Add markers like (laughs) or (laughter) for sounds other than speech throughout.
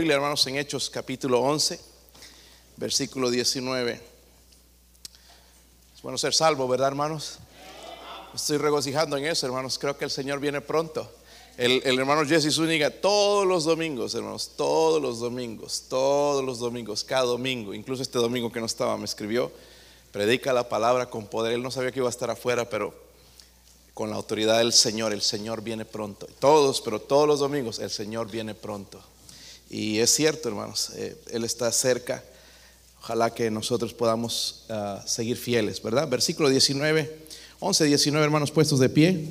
Hermanos, en Hechos capítulo 11, versículo 19. Es bueno ser salvo, ¿verdad, hermanos? Estoy regocijando en eso, hermanos. Creo que el Señor viene pronto. El, el hermano Jesse Zúñiga, todos los domingos, hermanos, todos los domingos, todos los domingos, cada domingo, incluso este domingo que no estaba, me escribió, predica la palabra con poder. Él no sabía que iba a estar afuera, pero con la autoridad del Señor, el Señor viene pronto. Todos, pero todos los domingos, el Señor viene pronto. Y es cierto, hermanos, eh, Él está cerca. Ojalá que nosotros podamos uh, seguir fieles, ¿verdad? Versículo 19, 11, 19, hermanos, puestos de pie.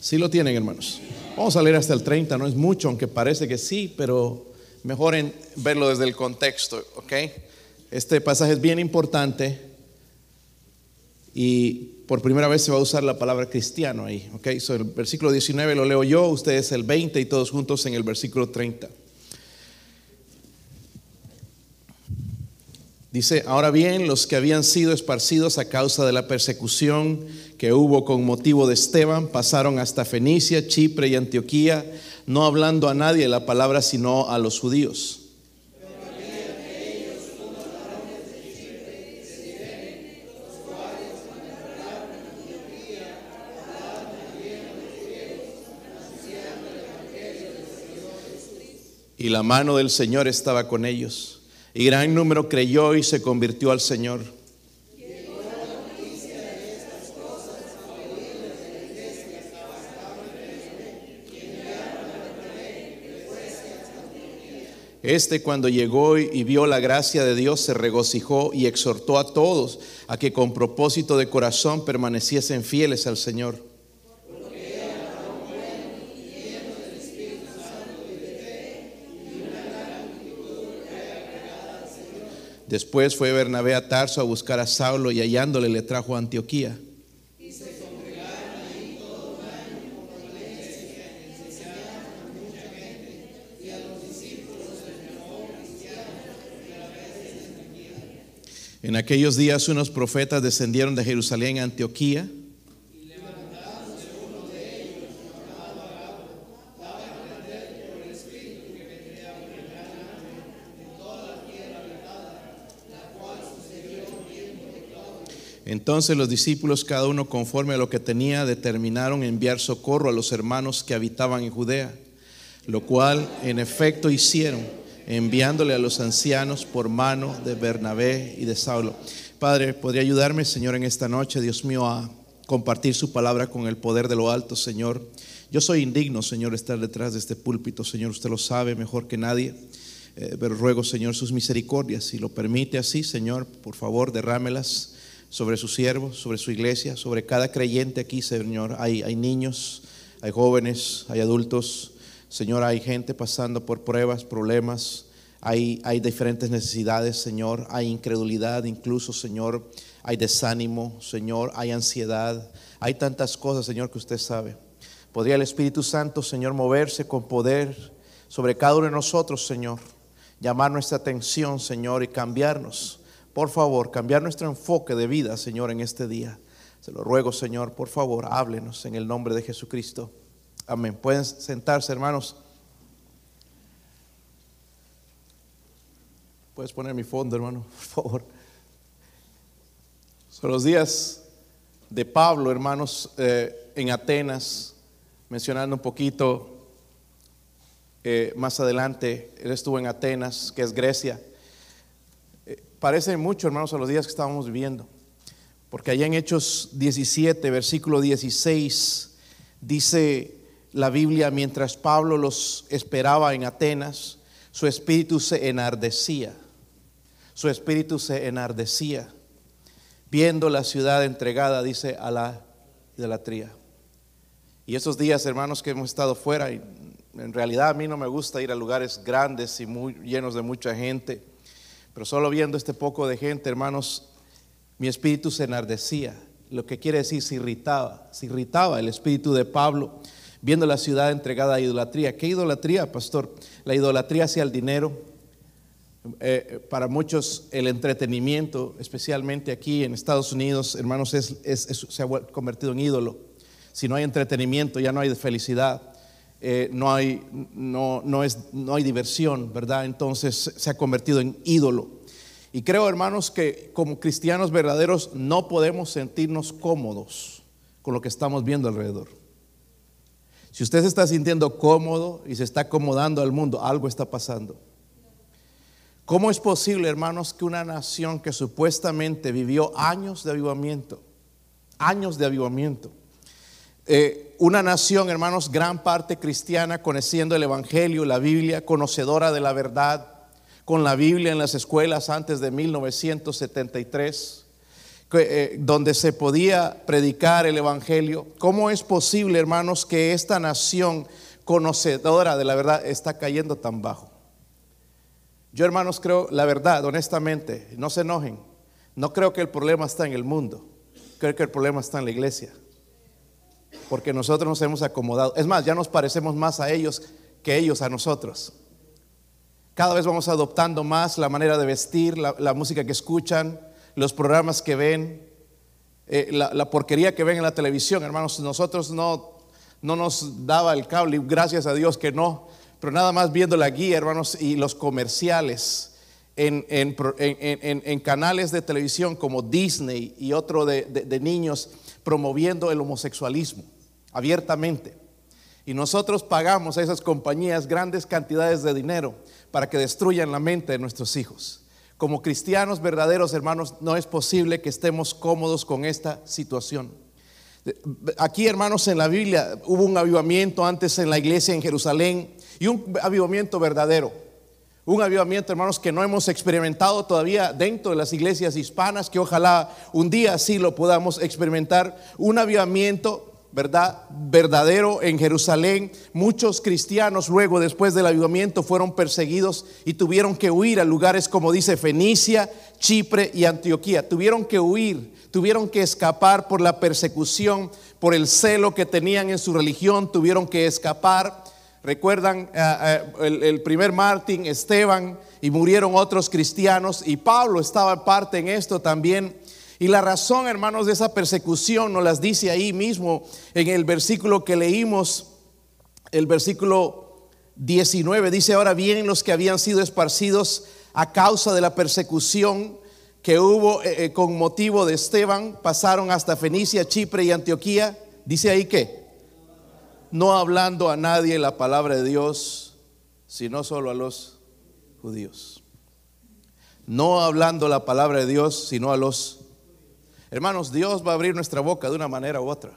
Sí lo tienen, hermanos. Vamos a leer hasta el 30, no es mucho, aunque parece que sí, pero mejor en verlo desde el contexto, ¿ok? Este pasaje es bien importante y por primera vez se va a usar la palabra cristiano ahí. Ok, so el versículo 19 lo leo yo, ustedes el 20 y todos juntos en el versículo 30. Dice, ahora bien, los que habían sido esparcidos a causa de la persecución que hubo con motivo de Esteban pasaron hasta Fenicia, Chipre y Antioquía, no hablando a nadie la palabra sino a los judíos. Y la mano del Señor estaba con ellos. Y gran número creyó y se convirtió al Señor. Este cuando llegó y vio la gracia de Dios se regocijó y exhortó a todos a que con propósito de corazón permaneciesen fieles al Señor. Después fue Bernabé a Tarso a buscar a Saulo y hallándole le trajo a Antioquía. En aquellos días unos profetas descendieron de Jerusalén a Antioquía Entonces los discípulos, cada uno conforme a lo que tenía, determinaron enviar socorro a los hermanos que habitaban en Judea, lo cual en efecto hicieron, enviándole a los ancianos por mano de Bernabé y de Saulo. Padre, ¿podría ayudarme, Señor, en esta noche, Dios mío, a compartir su palabra con el poder de lo alto, Señor? Yo soy indigno, Señor, estar detrás de este púlpito, Señor, usted lo sabe mejor que nadie. Eh, pero ruego, Señor, sus misericordias, si lo permite así, Señor, por favor, derrámelas sobre sus siervos, sobre su iglesia, sobre cada creyente aquí, Señor. Hay, hay niños, hay jóvenes, hay adultos. Señor, hay gente pasando por pruebas, problemas. Hay, hay diferentes necesidades, Señor. Hay incredulidad incluso, Señor. Hay desánimo, Señor. Hay ansiedad. Hay tantas cosas, Señor, que usted sabe. ¿Podría el Espíritu Santo, Señor, moverse con poder sobre cada uno de nosotros, Señor? Llamar nuestra atención, Señor, y cambiarnos por favor, cambiar nuestro enfoque de vida, Señor, en este día. Se lo ruego, Señor, por favor, háblenos en el nombre de Jesucristo. Amén. Pueden sentarse, hermanos. Puedes poner mi fondo, hermano, (laughs) por favor. Son los días de Pablo, hermanos, eh, en Atenas, mencionando un poquito eh, más adelante. Él estuvo en Atenas, que es Grecia parece mucho, hermanos, a los días que estábamos viviendo. Porque allá en Hechos 17, versículo 16, dice la Biblia, mientras Pablo los esperaba en Atenas, su espíritu se enardecía. Su espíritu se enardecía, viendo la ciudad entregada, dice, a la idolatría. Y esos días, hermanos, que hemos estado fuera, y en realidad a mí no me gusta ir a lugares grandes y muy llenos de mucha gente. Pero solo viendo este poco de gente, hermanos, mi espíritu se enardecía. Lo que quiere decir, se irritaba. Se irritaba el espíritu de Pablo viendo la ciudad entregada a idolatría. ¿Qué idolatría, pastor? La idolatría hacia el dinero. Eh, para muchos el entretenimiento, especialmente aquí en Estados Unidos, hermanos, se ha convertido en ídolo. Si no hay entretenimiento, ya no hay felicidad. Eh, no, hay, no, no, es, no hay diversión, ¿verdad? Entonces se ha convertido en ídolo. Y creo, hermanos, que como cristianos verdaderos no podemos sentirnos cómodos con lo que estamos viendo alrededor. Si usted se está sintiendo cómodo y se está acomodando al mundo, algo está pasando. ¿Cómo es posible, hermanos, que una nación que supuestamente vivió años de avivamiento, años de avivamiento, eh, una nación, hermanos, gran parte cristiana, conociendo el Evangelio, la Biblia, conocedora de la verdad, con la Biblia en las escuelas antes de 1973, eh, donde se podía predicar el Evangelio. ¿Cómo es posible, hermanos, que esta nación conocedora de la verdad está cayendo tan bajo? Yo, hermanos, creo, la verdad, honestamente, no se enojen, no creo que el problema está en el mundo, creo que el problema está en la iglesia porque nosotros nos hemos acomodado. Es más, ya nos parecemos más a ellos que ellos a nosotros. Cada vez vamos adoptando más la manera de vestir, la, música que escuchan, los programas que ven, eh, la, porquería que ven en la televisión. Hermanos, nosotros no, no nos daba el cable, gracias a Dios que no, pero nada más viendo la guía, hermanos, y los comerciales en, en, canales de televisión como Disney y otro de niños promoviendo el homosexualismo abiertamente. Y nosotros pagamos a esas compañías grandes cantidades de dinero para que destruyan la mente de nuestros hijos. Como cristianos verdaderos, hermanos, no es posible que estemos cómodos con esta situación. Aquí, hermanos, en la Biblia hubo un avivamiento antes en la iglesia en Jerusalén y un avivamiento verdadero. Un avivamiento, hermanos, que no hemos experimentado todavía dentro de las iglesias hispanas, que ojalá un día sí lo podamos experimentar. Un avivamiento ¿verdad? verdadero en Jerusalén. Muchos cristianos luego, después del avivamiento, fueron perseguidos y tuvieron que huir a lugares como dice Fenicia, Chipre y Antioquía. Tuvieron que huir, tuvieron que escapar por la persecución, por el celo que tenían en su religión, tuvieron que escapar. Recuerdan eh, eh, el, primer Martín, Esteban, y murieron otros cristianos, y Pablo estaba parte en esto también. Y la razón, hermanos, de esa persecución nos las dice ahí mismo en el versículo que leímos, el versículo 19. Dice, ahora bien, los que habían sido esparcidos a causa de la persecución que hubo eh, con motivo de Esteban, pasaron hasta Fenicia, Chipre y Antioquía. Dice ahí que, no hablando a nadie la palabra de Dios, sino solo a los judíos. No hablando la palabra de Dios, sino a los Hermanos, Dios va a abrir nuestra boca de una manera u otra.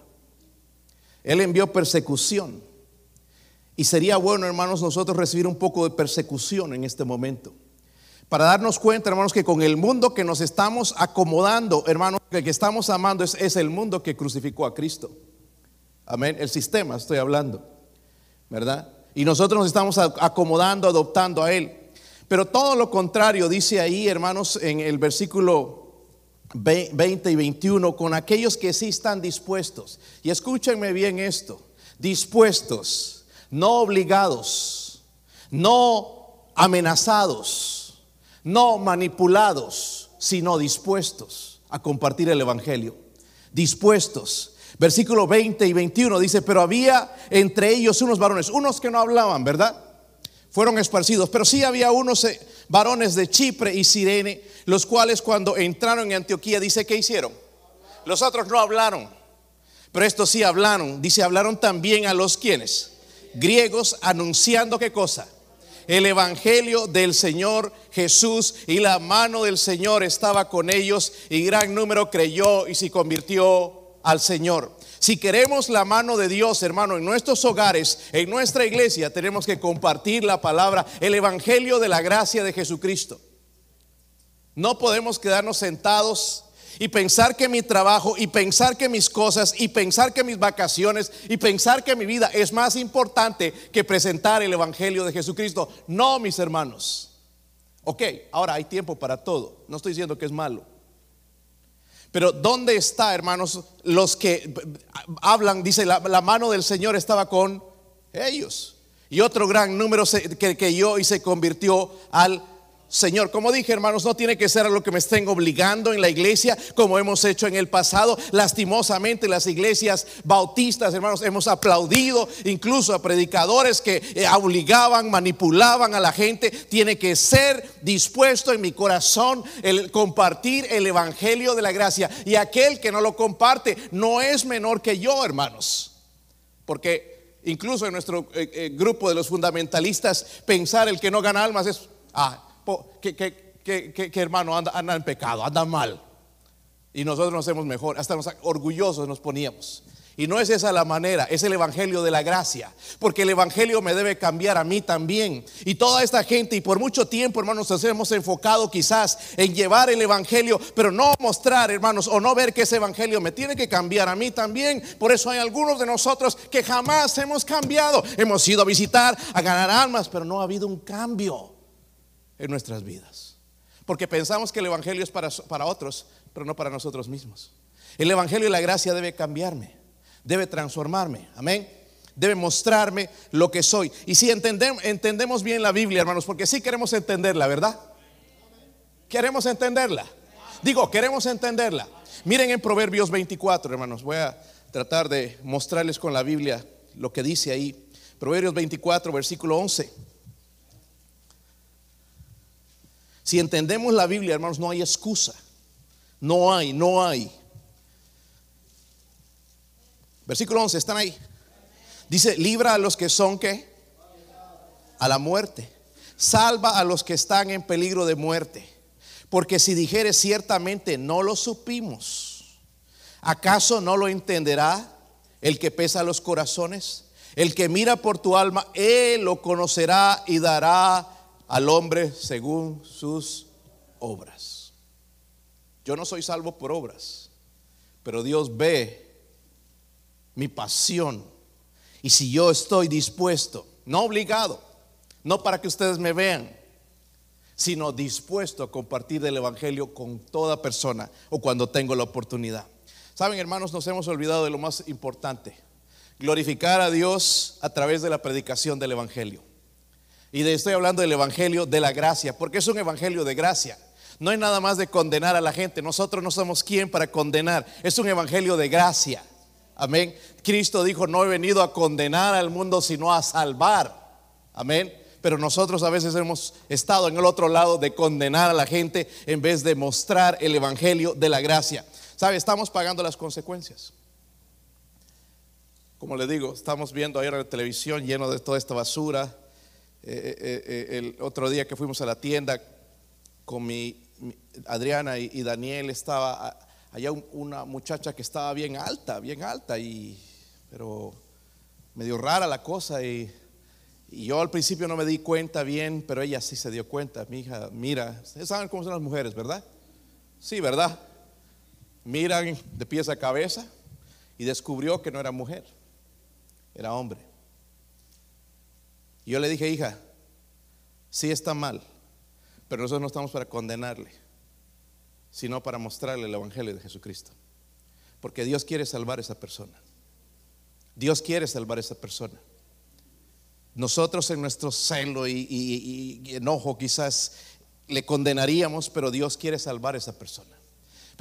Él envió persecución. Y sería bueno, hermanos, nosotros recibir un poco de persecución en este momento. Para darnos cuenta, hermanos, que con el mundo que nos estamos acomodando, hermanos, que, que estamos amando es, es el mundo que crucificó a Cristo. Amén. El sistema estoy hablando. ¿Verdad? Y nosotros nos estamos acomodando, adoptando a Él. Pero todo lo contrario dice ahí, hermanos, en el versículo 20 y 21 con aquellos que sí están dispuestos. Y escúchenme bien esto, dispuestos, no obligados, no amenazados, no manipulados, sino dispuestos a compartir el Evangelio. Dispuestos. Versículo 20 y 21 dice, pero había entre ellos unos varones, unos que no hablaban, ¿verdad? Fueron esparcidos, pero sí había unos eh, varones de Chipre y Sirene los cuales cuando entraron en Antioquía, dice que hicieron. Los otros no hablaron, pero estos sí hablaron. Dice, hablaron también a los quienes, griegos, anunciando qué cosa. El Evangelio del Señor Jesús y la mano del Señor estaba con ellos y gran número creyó y se convirtió al Señor. Si queremos la mano de Dios, hermano, en nuestros hogares, en nuestra iglesia, tenemos que compartir la palabra, el Evangelio de la gracia de Jesucristo. No podemos quedarnos sentados y pensar que mi trabajo y pensar que mis cosas y pensar que mis vacaciones y pensar que mi vida es más importante que presentar el Evangelio de Jesucristo. No, mis hermanos. Ok, ahora hay tiempo para todo. No estoy diciendo que es malo. Pero ¿dónde está, hermanos, los que hablan? Dice, la, mano del Señor estaba con ellos. Y otro gran número que, que yo y se convirtió al Señor. Como dije, hermanos, no tiene que ser a lo que me estén obligando en la iglesia, como hemos hecho en el pasado. Lastimosamente, las iglesias bautistas, hermanos, hemos aplaudido incluso a predicadores que eh, obligaban, manipulaban a la gente. Tiene que ser dispuesto en mi corazón el compartir el evangelio de la gracia. Y aquel que no lo comparte no es menor que yo, hermanos. Porque incluso en nuestro eh, eh, grupo de los fundamentalistas, pensar el que no gana almas es, ah, que, hermano anda, en pecado, anda mal. Y nosotros nos hacemos mejor, hasta nos, orgullosos nos poníamos. Y no es esa la manera, es el Evangelio de la gracia. Porque el Evangelio me debe cambiar a mí también. Y toda esta gente, y por mucho tiempo, hermanos, nos hemos enfocado quizás en llevar el Evangelio, pero no mostrar, hermanos, o no ver que ese Evangelio me tiene que cambiar a mí también. Por eso hay algunos de nosotros que jamás hemos cambiado. Hemos ido a visitar, a ganar almas, pero no ha habido un cambio en nuestras vidas. Porque pensamos que el Evangelio es para, para otros, pero no para nosotros mismos. El Evangelio y la gracia debe cambiarme, debe transformarme. Amén. Debe mostrarme lo que soy. Y si entendemos, entendemos bien la Biblia, hermanos, porque sí queremos entenderla, ¿verdad? Queremos entenderla. Digo, queremos entenderla. Miren en Proverbios 24, hermanos. Voy a tratar de mostrarles con la Biblia lo que dice ahí. Proverbios 24, versículo 11. Si entendemos la Biblia, hermanos, no hay excusa. No hay, no hay. Versículo 11, están ahí. Dice, libra a los que son que a la muerte. Salva a los que están en peligro de muerte. Porque si dijere ciertamente no lo supimos, ¿acaso no lo entenderá el que pesa los corazones? El que mira por tu alma, él lo conocerá y dará al hombre según sus obras. Yo no soy salvo por obras, pero Dios ve mi pasión. Y si yo estoy dispuesto, no obligado, no para que ustedes me vean, sino dispuesto a compartir el Evangelio con toda persona o cuando tengo la oportunidad. Saben, hermanos, nos hemos olvidado de lo más importante, glorificar a Dios a través de la predicación del Evangelio. Y estoy hablando del Evangelio de la gracia, porque es un Evangelio de gracia. No hay nada más de condenar a la gente. Nosotros no somos quien para condenar. Es un Evangelio de gracia. Amén. Cristo dijo, no he venido a condenar al mundo, sino a salvar. Amén. Pero nosotros a veces hemos estado en el otro lado de condenar a la gente en vez de mostrar el Evangelio de la gracia. ¿Sabe? Estamos pagando las consecuencias. Como le digo, estamos viendo en la televisión lleno de toda esta basura, eh, eh, eh, el otro día que fuimos a la tienda con mi, Adriana y, Daniel estaba allá una muchacha que estaba bien alta, bien alta y pero medio rara la cosa y, y, yo al principio no me di cuenta bien, pero ella sí se dio cuenta. Mi hija, mira, ustedes saben cómo son las mujeres, ¿verdad? Sí, ¿verdad? Miran de pies a cabeza y descubrió que no era mujer, era hombre. Y yo le dije, hija, sí está mal, pero nosotros no estamos para condenarle, sino para mostrarle el Evangelio de Jesucristo. Porque Dios quiere salvar a esa persona. Dios quiere salvar a esa persona. Nosotros en nuestro celo y, y enojo quizás le condenaríamos, pero Dios quiere salvar a esa persona.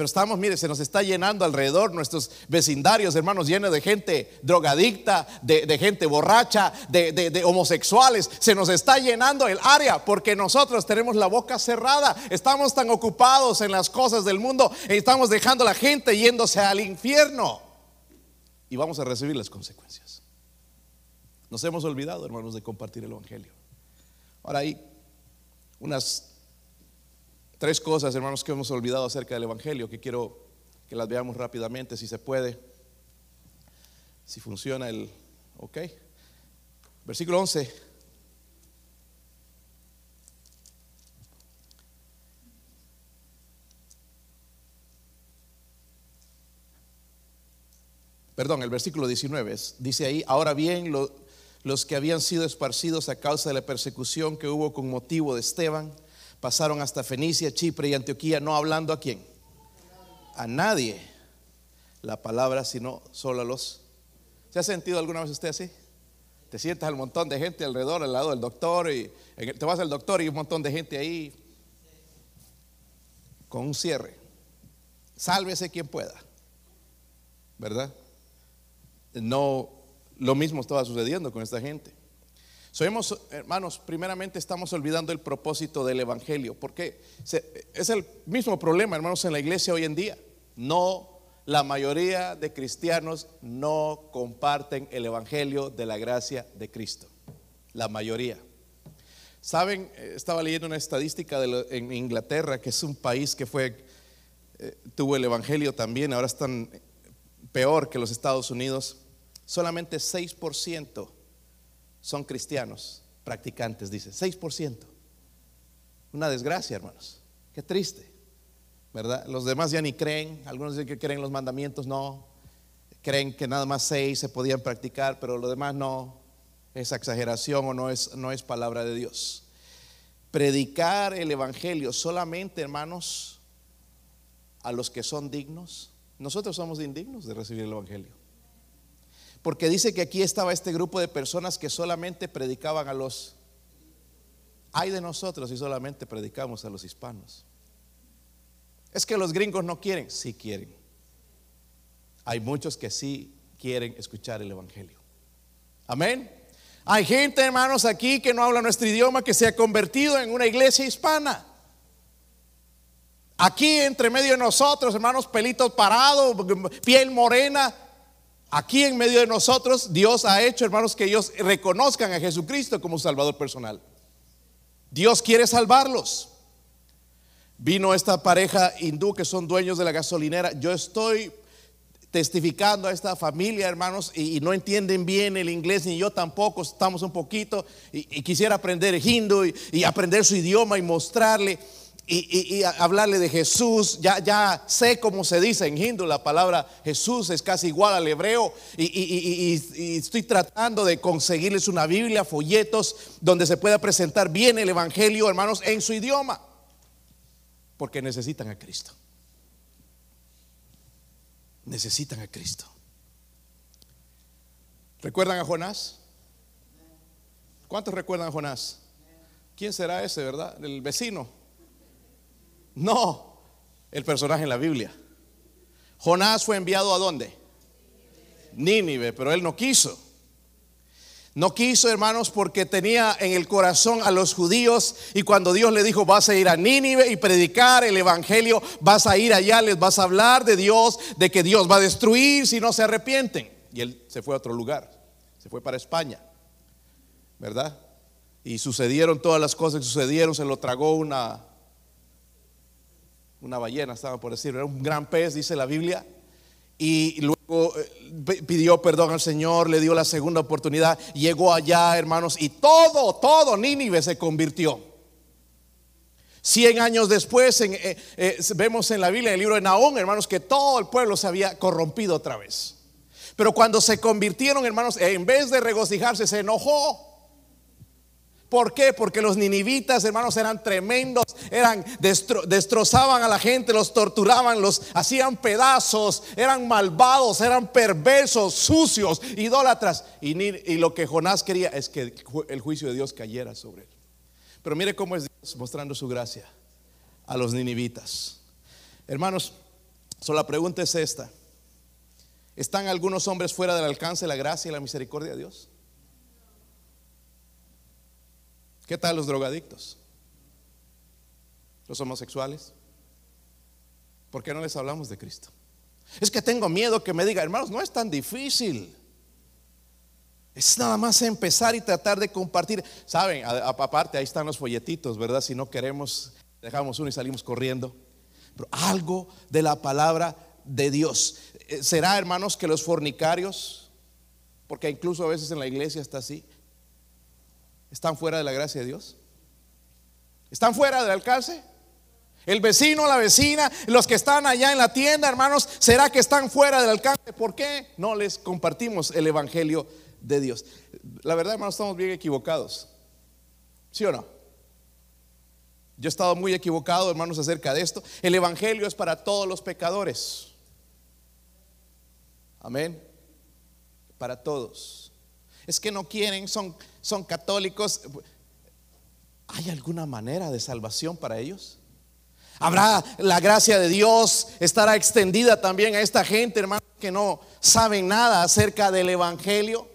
Pero estamos, mire, se nos está llenando alrededor nuestros vecindarios, hermanos, llenos de gente drogadicta, de, gente borracha, de, homosexuales. Se nos está llenando el área porque nosotros tenemos la boca cerrada. Estamos tan ocupados en las cosas del mundo y estamos dejando a la gente yéndose al infierno. Y vamos a recibir las consecuencias. Nos hemos olvidado, hermanos, de compartir el Evangelio. Ahora hay unas Tres cosas, hermanos, que hemos olvidado acerca del Evangelio, que quiero que las veamos rápidamente, si se puede, si funciona el... ¿Ok? Versículo 11. Perdón, el versículo 19 dice ahí, ahora bien, los que habían sido esparcidos a causa de la persecución que hubo con motivo de Esteban, pasaron hasta Fenicia, Chipre y Antioquía, no hablando a quién, a nadie la palabra, sino solo a los. ¿Se ha sentido alguna vez usted así? Te sientas al montón de gente alrededor, al lado del doctor, y te vas al doctor y un montón de gente ahí, con un cierre. Sálvese quien pueda. ¿Verdad? No, lo mismo estaba sucediendo con esta gente. Hermanos, primeramente estamos olvidando el propósito del Evangelio, porque es el mismo problema, hermanos, en la iglesia hoy en día. No, la mayoría de cristianos no comparten el Evangelio de la gracia de Cristo. La mayoría. Saben, eh, estaba leyendo una estadística de en Inglaterra, que es un país que fue, eh, tuvo el Evangelio también, ahora están peor que los Estados Unidos. Solamente 6% son cristianos practicantes, dice, 6%. Una desgracia, hermanos. Qué triste, ¿verdad? Los demás ya ni creen, algunos dicen que creen los mandamientos, no. Creen que nada más seis se podían practicar, pero lo demás no. Es exageración o no es, no es palabra de Dios. Predicar el Evangelio solamente, hermanos, a los que son dignos. Nosotros somos indignos de recibir el Evangelio. Porque dice que aquí estaba este grupo de personas que solamente predicaban a los... Hay de nosotros y solamente predicamos a los hispanos. Es que los gringos no quieren, sí quieren. Hay muchos que sí quieren escuchar el Evangelio. Amén. Hay gente, hermanos, aquí que no habla nuestro idioma, que se ha convertido en una iglesia hispana. Aquí entre medio de nosotros, hermanos, pelitos parados, piel morena, Aquí en medio de nosotros, Dios ha hecho, hermanos, que ellos reconozcan a Jesucristo como Salvador personal. Dios quiere salvarlos. Vino esta pareja hindú que son dueños de la gasolinera. Yo estoy testificando a esta familia, hermanos, y, no entienden bien el inglés, ni yo tampoco, estamos un poquito, y, quisiera aprender hindú y aprender su idioma y mostrarle y, hablarle de Jesús. Ya, sé cómo se dice en hindú la palabra Jesús es casi igual al hebreo. Y, estoy tratando de conseguirles una Biblia, folletos, donde se pueda presentar bien el Evangelio, hermanos, en su idioma. Porque necesitan a Cristo. Necesitan a Cristo. ¿Recuerdan a Jonás? ¿Cuántos recuerdan a Jonás? ¿Quién será ese, verdad? El vecino. No, el personaje en la Biblia. Jonás fue enviado a dónde? Nínive, pero él no quiso. No quiso, hermanos, porque tenía en el corazón a los judíos y cuando Dios le dijo, vas a ir a Nínive y predicar el Evangelio, vas a ir allá, les vas a hablar de Dios, de que Dios va a destruir si no se arrepienten. Y él se fue a otro lugar, se fue para España, ¿verdad? Y sucedieron todas las cosas que sucedieron, se lo tragó una una ballena, estaba por decir, era un gran pez, dice la Biblia. Y luego eh, pidió perdón al Señor, le dio la segunda oportunidad, llegó allá, hermanos, y todo, todo Nínive se convirtió. Cien años después eh, eh, vemos en la Biblia, en el libro de Naón, hermanos, que todo el pueblo se había corrompido otra vez. Pero cuando se convirtieron, hermanos, en vez de regocijarse, se enojó. ¿Por qué? Porque los ninivitas, hermanos, eran tremendos, eran destrozaban a la gente, los torturaban, los hacían pedazos, eran malvados, eran perversos, sucios, idólatras. Y, lo que Jonás quería es que el juicio de Dios cayera sobre él. Pero mire cómo es Dios mostrando su gracia a los ninivitas. Hermanos, solo la pregunta es esta. ¿Están algunos hombres fuera del alcance de la gracia y la misericordia de Dios? ¿Qué tal los drogadictos? ¿Los homosexuales? ¿Por qué no les hablamos de Cristo? Es que tengo miedo que me diga, hermanos, no es tan difícil. Es nada más empezar y tratar de compartir. Saben, aparte ahí están los folletitos, ¿verdad? Si no queremos, dejamos uno y salimos corriendo. Pero algo de la palabra de Dios. Eh, ¿Será, hermanos, que los fornicarios, porque incluso a veces en la iglesia está así, están fuera de la gracia de Dios? ¿Están fuera del alcance? El vecino, la vecina, los que están allá en la tienda, hermanos, ¿será que están fuera del alcance? ¿Por qué no les compartimos el Evangelio de Dios? La verdad, hermanos, estamos bien equivocados. ¿Sí o no? Yo he estado muy equivocado, hermanos, acerca de esto. El Evangelio es para todos los pecadores. Amén. Para todos. Es que no quieren, son son católicos, ¿hay alguna manera de salvación para ellos? Habrá la gracia de Dios, estará extendida también a esta gente, hermano, que no saben nada acerca del Evangelio.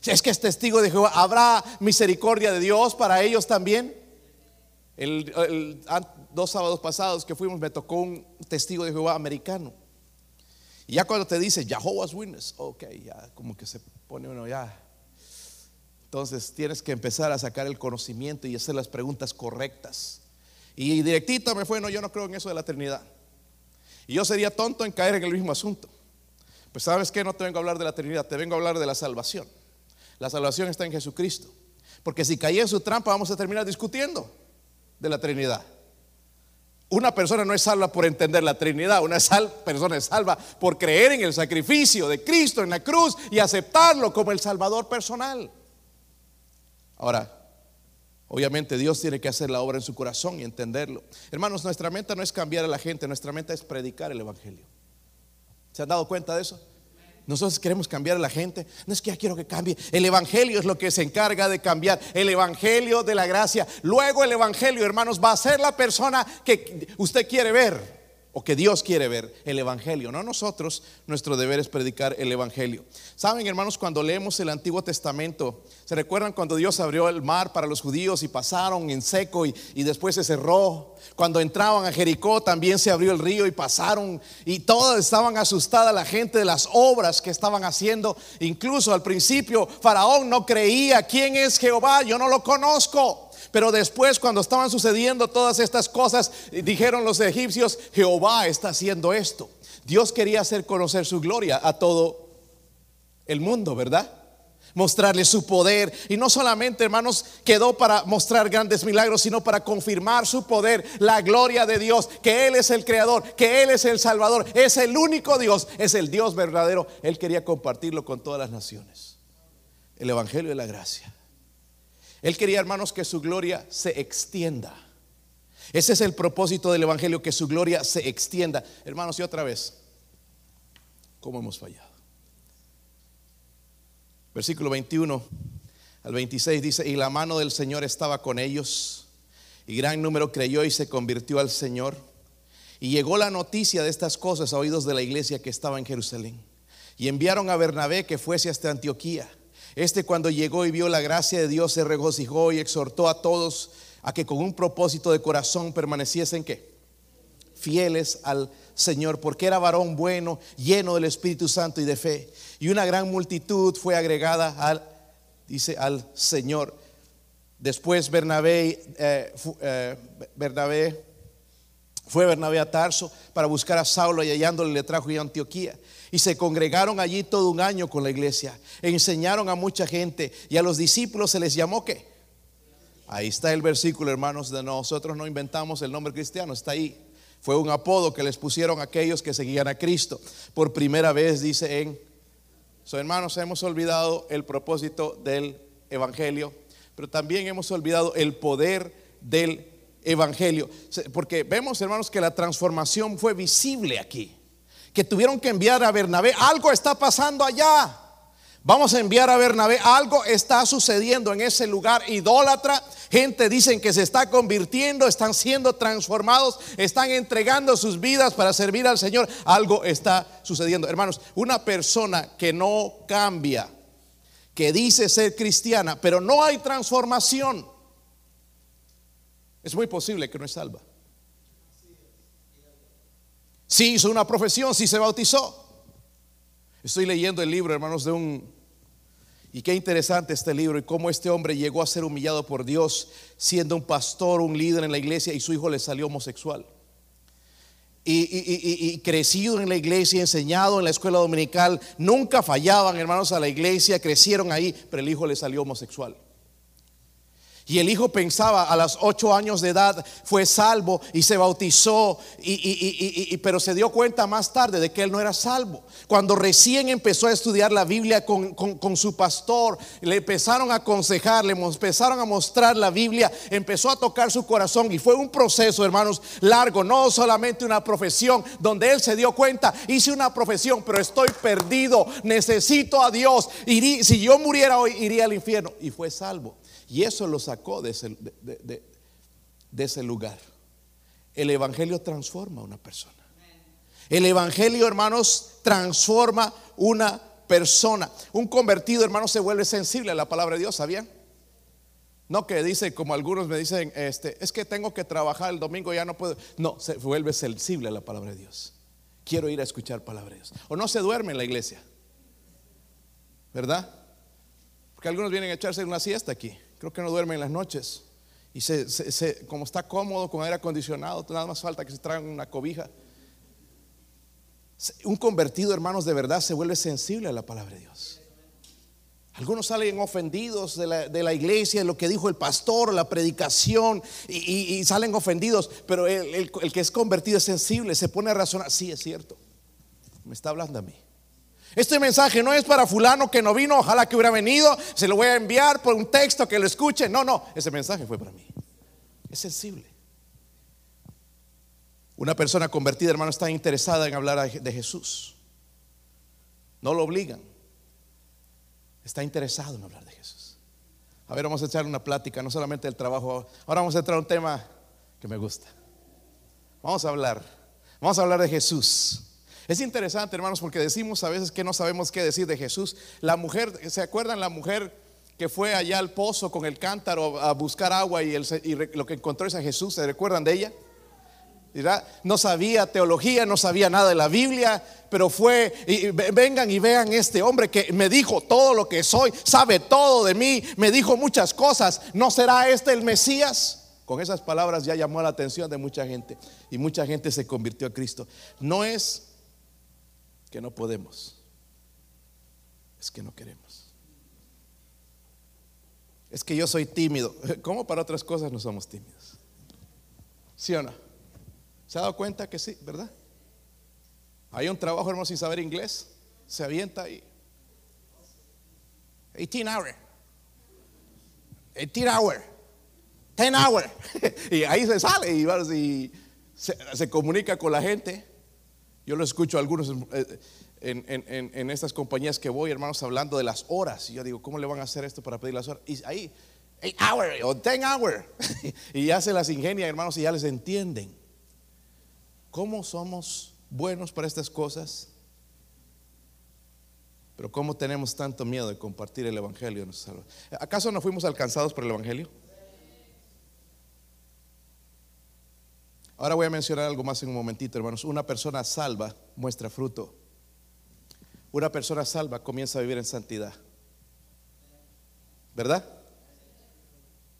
Si es que es testigo de Jehová, ¿habrá misericordia de Dios para ellos también? El, dos sábados pasados que fuimos, me tocó un testigo de Jehová americano. Y ya cuando te dice Jehovah's Witness, ok, ya como que se pone uno ya. Entonces tienes que empezar a sacar el conocimiento y hacer las preguntas correctas. Y directito me fue, no, yo no creo en eso de la Trinidad. Y yo sería tonto en caer en el mismo asunto. Pues sabes que no te vengo a hablar de la Trinidad, te vengo a hablar de la salvación. La salvación está en Jesucristo. Porque si caí en su trampa vamos a terminar discutiendo de la Trinidad. Una persona no es salva por entender la Trinidad, una persona es salva por creer en el sacrificio de Cristo en la cruz y aceptarlo como el Salvador personal. Ahora, obviamente Dios tiene que hacer la obra en su corazón y entenderlo. Hermanos, nuestra meta no es cambiar a la gente, nuestra meta es predicar el Evangelio. ¿Se han dado cuenta de eso? Nosotros queremos cambiar a la gente. No es que ya quiero que cambie. El Evangelio es lo que se encarga de cambiar. El Evangelio de la gracia. Luego el Evangelio, hermanos, va a ser la persona que usted quiere ver o que Dios quiere ver el Evangelio, no nosotros, nuestro deber es predicar el Evangelio. Saben, hermanos, cuando leemos el Antiguo Testamento, ¿se recuerdan cuando Dios abrió el mar para los judíos y pasaron en seco y, y después se cerró? Cuando entraban a Jericó también se abrió el río y pasaron y todas estaban asustadas la gente de las obras que estaban haciendo. Incluso al principio Faraón no creía, ¿quién es Jehová? Yo no lo conozco. Pero después, cuando estaban sucediendo todas estas cosas, dijeron los egipcios, Jehová está haciendo esto. Dios quería hacer conocer su gloria a todo el mundo, ¿verdad? Mostrarle su poder. Y no solamente, hermanos, quedó para mostrar grandes milagros, sino para confirmar su poder, la gloria de Dios, que Él es el creador, que Él es el salvador, es el único Dios, es el Dios verdadero. Él quería compartirlo con todas las naciones. El Evangelio de la Gracia. Él quería, hermanos, que su gloria se extienda. Ese es el propósito del Evangelio, que su gloria se extienda. Hermanos, y otra vez, ¿cómo hemos fallado? Versículo 21 al 26 dice, y la mano del Señor estaba con ellos, y gran número creyó y se convirtió al Señor. Y llegó la noticia de estas cosas a oídos de la iglesia que estaba en Jerusalén. Y enviaron a Bernabé que fuese hasta Antioquía. Este cuando llegó y vio la gracia de Dios se regocijó y exhortó a todos a que con un propósito de corazón permaneciesen que fieles al Señor, porque era varón bueno, lleno del Espíritu Santo y de fe. Y una gran multitud fue agregada al, dice, al Señor. Después Bernabé, eh, eh, Bernabé fue Bernabé a Tarso para buscar a Saulo y hallándole le trajo a Antioquía. Y se congregaron allí todo un año con la iglesia. enseñaron a mucha gente y a los discípulos se les llamó qué. Ahí está el versículo, hermanos, de nosotros no inventamos el nombre cristiano, está ahí. Fue un apodo que les pusieron aquellos que seguían a Cristo. Por primera vez dice en, so, hermanos, hemos olvidado el propósito del Evangelio, pero también hemos olvidado el poder del Evangelio. Porque vemos, hermanos, que la transformación fue visible aquí que tuvieron que enviar a Bernabé. Algo está pasando allá. Vamos a enviar a Bernabé. Algo está sucediendo en ese lugar idólatra. Gente dicen que se está convirtiendo, están siendo transformados, están entregando sus vidas para servir al Señor. Algo está sucediendo. Hermanos, una persona que no cambia, que dice ser cristiana, pero no hay transformación, es muy posible que no es salva. Si hizo una profesión, si se bautizó. Estoy leyendo el libro, hermanos, de un... Y qué interesante este libro y cómo este hombre llegó a ser humillado por Dios siendo un pastor, un líder en la iglesia y su hijo le salió homosexual. Y, y, crecido en la iglesia, enseñado en la escuela dominical, nunca fallaban hermanos a la iglesia, crecieron ahí, pero el hijo le salió homosexual. Y el hijo pensaba a los ocho años de edad fue salvo y se bautizó, y, pero se dio cuenta más tarde de que él no era salvo. Cuando recién empezó a estudiar la Biblia con, con, su pastor, le empezaron a aconsejar, le empezaron a mostrar la Biblia, empezó a tocar su corazón y fue un proceso, hermanos, largo, no solamente una profesión, donde él se dio cuenta, hice una profesión, pero estoy perdido, necesito a Dios. y si yo muriera hoy, iría al infierno. Y fue salvo. Y eso lo sacó de ese, de, ese lugar. El Evangelio transforma a una persona. El Evangelio, hermanos, transforma una persona. Un convertido, hermanos, se vuelve sensible a la palabra de Dios, ¿sabían? No que dice, como algunos me dicen, este, es que tengo que trabajar el domingo, ya no puedo. No, se vuelve sensible a la palabra de Dios. Quiero ir a escuchar palabra de Dios. O no se duerme en la iglesia. ¿Verdad? Porque algunos vienen a echarse una siesta aquí. Creo que no duermen en las noches. Y se, como está cómodo con aire acondicionado, nada más falta que se traigan una cobija. Un convertido, hermanos, de verdad se vuelve sensible a la palabra de Dios. Algunos salen ofendidos de la, iglesia, de lo que dijo el pastor, la predicación, y, salen ofendidos, pero el, el, que es convertido es sensible, se pone a razonar, sí es cierto, me está hablando a mí. Este mensaje no es para fulano que no vino, ojalá que hubiera venido, se lo voy a enviar por un texto que lo escuche, no, no, ese mensaje fue para mí, es sensible. Una persona convertida, hermano, está interesada en hablar de Jesús. No lo obligan. Está interesado en hablar de Jesús. A ver, vamos a echar una plática, no solamente del trabajo. Ahora vamos a entrar a un tema que me gusta. Vamos a hablar. Vamos a hablar de Jesús. Es interesante, hermanos, porque decimos a veces que no sabemos qué decir de Jesús. La mujer, ¿se acuerdan la mujer que fue allá al pozo con el cántaro a buscar agua y, lo que encontró es a Jesús? ¿Se recuerdan de ella? No sabía teología, no sabía nada de la Biblia, pero fue, y vengan y vean este hombre que me dijo todo lo que soy, sabe todo de mí, me dijo muchas cosas, ¿no será este el Mesías? Con esas palabras ya llamó la atención de mucha gente y mucha gente se convirtió a Cristo. No es que no podemos, es que no queremos. Es que yo soy tímido. (laughs) ¿Cómo para otras cosas no somos tímidos? ¿Sí o no? ¿Se ha dado cuenta que sí, verdad? Hay un trabajo hermano sin saber inglés, se avienta ahí. 18 hours. 18 hours. 10 hours. y ahí se sale y, se, comunica con la gente. Yo lo escucho a algunos eh, en, estas compañías que voy, hermanos, hablando de las horas. Y yo digo, ¿cómo le van a hacer esto para pedir las horas? Y ahí, 8 hours o 10 hours. (laughs) y ya se las ingenia, hermanos, y ya les entienden. ¿Cómo somos buenos para estas cosas? Pero ¿cómo tenemos tanto miedo de compartir el Evangelio? ¿Acaso no fuimos alcanzados por el Evangelio? Ahora voy a mencionar algo más en un momentito, hermanos. Una persona salva muestra fruto. Una persona salva comienza a vivir en santidad. ¿Verdad?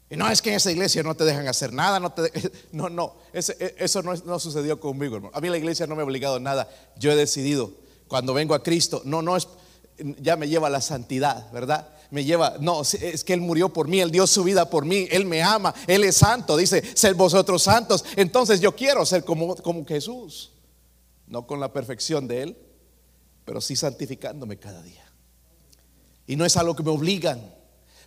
Y no es que en esa iglesia no te dejan hacer nada, no (laughs) no, no, e, eso no, sucedió conmigo, hermano. A mí la iglesia no me ha obligado a nada. Yo he decidido cuando vengo a Cristo, no, no es, ya me lleva a la santidad, ¿verdad? Me lleva, no, es que Él murió por mí, Él dio su vida por mí, Él me ama, Él es santo, dice, ser vosotros santos. Entonces yo quiero ser como, como Jesús, no con la perfección de Él, pero sí santificándome cada día. Y no es algo que me obligan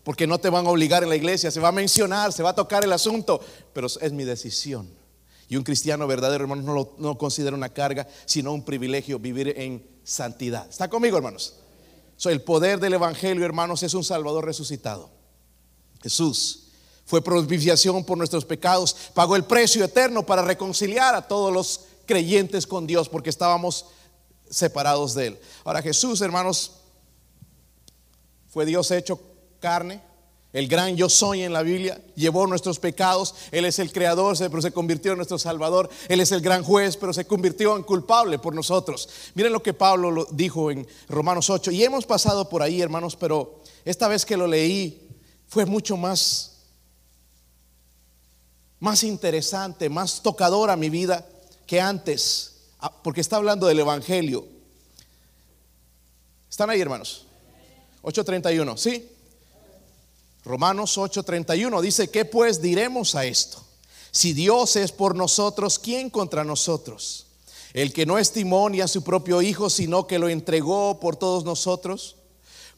porque no te van a obligar en la iglesia, se va a mencionar, se va a tocar el asunto, pero es mi decisión. Y un cristiano verdadero, hermanos, no lo no considera una carga, sino un privilegio vivir en santidad. ¿Está conmigo, hermanos? El poder del Evangelio, hermanos, es un Salvador resucitado. Jesús fue propiciación por nuestros pecados, pagó el precio eterno para reconciliar a todos los creyentes con Dios, porque estábamos separados de Él. Ahora Jesús, hermanos, fue Dios hecho carne. El gran yo soy en la Biblia llevó nuestros pecados. Él es el creador, pero se convirtió en nuestro salvador. Él es el gran juez, pero se convirtió en culpable por nosotros. Miren lo que Pablo dijo en Romanos 8. Y hemos pasado por ahí, hermanos, pero esta vez que lo leí fue mucho más, más interesante, más tocadora mi vida que antes, ah, porque está hablando del Evangelio. ¿Están ahí, hermanos? 8.31, ¿sí? Romanos 8:31 dice, ¿qué pues diremos a esto? Si Dios es por nosotros, ¿quién contra nosotros? El que no estimó ni a su propio Hijo, sino que lo entregó por todos nosotros,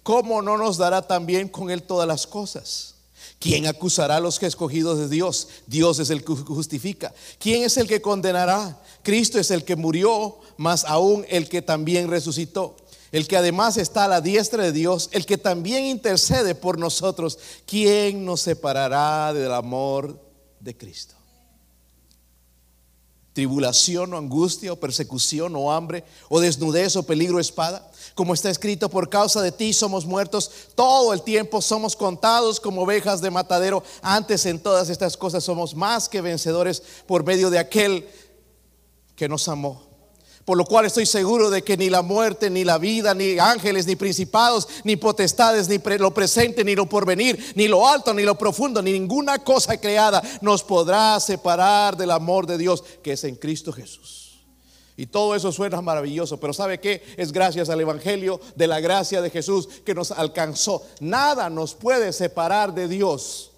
¿cómo no nos dará también con él todas las cosas? ¿Quién acusará a los que escogidos de Dios? Dios es el que justifica. ¿Quién es el que condenará? Cristo es el que murió, más aún el que también resucitó el que además está a la diestra de Dios, el que también intercede por nosotros, ¿quién nos separará del amor de Cristo? tribulación o angustia o persecución o hambre o desnudez o peligro o espada. Como está escrito, por causa de ti somos muertos todo el tiempo, somos contados como ovejas de matadero. Antes en todas estas cosas somos más que vencedores por medio de aquel que nos amó. Por lo cual estoy seguro de que ni la muerte, ni la vida, ni ángeles, ni principados, ni potestades, ni lo presente, ni lo porvenir, ni lo alto, ni lo profundo, ni ninguna cosa creada nos podrá separar del amor de Dios que es en Cristo Jesús. Y todo eso suena maravilloso, pero ¿sabe qué? Es gracias al Evangelio de la gracia de Jesús que nos alcanzó. Nada nos puede separar de Dios.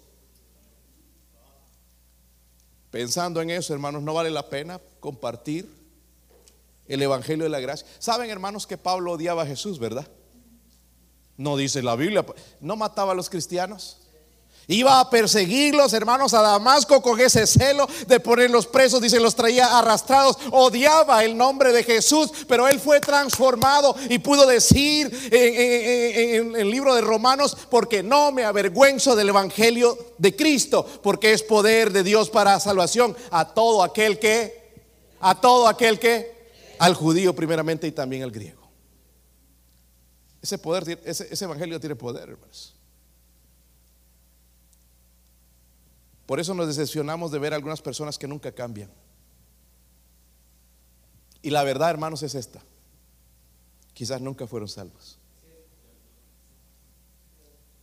Pensando en eso, hermanos, no vale la pena compartir el Evangelio de la Gracia. Saben, hermanos, que Pablo odiaba a Jesús, ¿verdad? No dice la Biblia, no mataba a los cristianos. Iba a perseguirlos, hermanos, a Damasco con ese celo de ponerlos presos, dice, los traía arrastrados. Odiaba el nombre de Jesús, pero él fue transformado y pudo decir en, el libro de Romanos, porque no me avergüenzo del Evangelio de Cristo, porque es poder de Dios para salvación a todo aquel que, a todo aquel que, al judío primeramente y también al griego. Ese poder, ese, ese evangelio tiene poder, hermanos. Por eso nos decepcionamos de ver algunas personas que nunca cambian. Y la verdad, hermanos, es esta. Quizás nunca fueron salvos.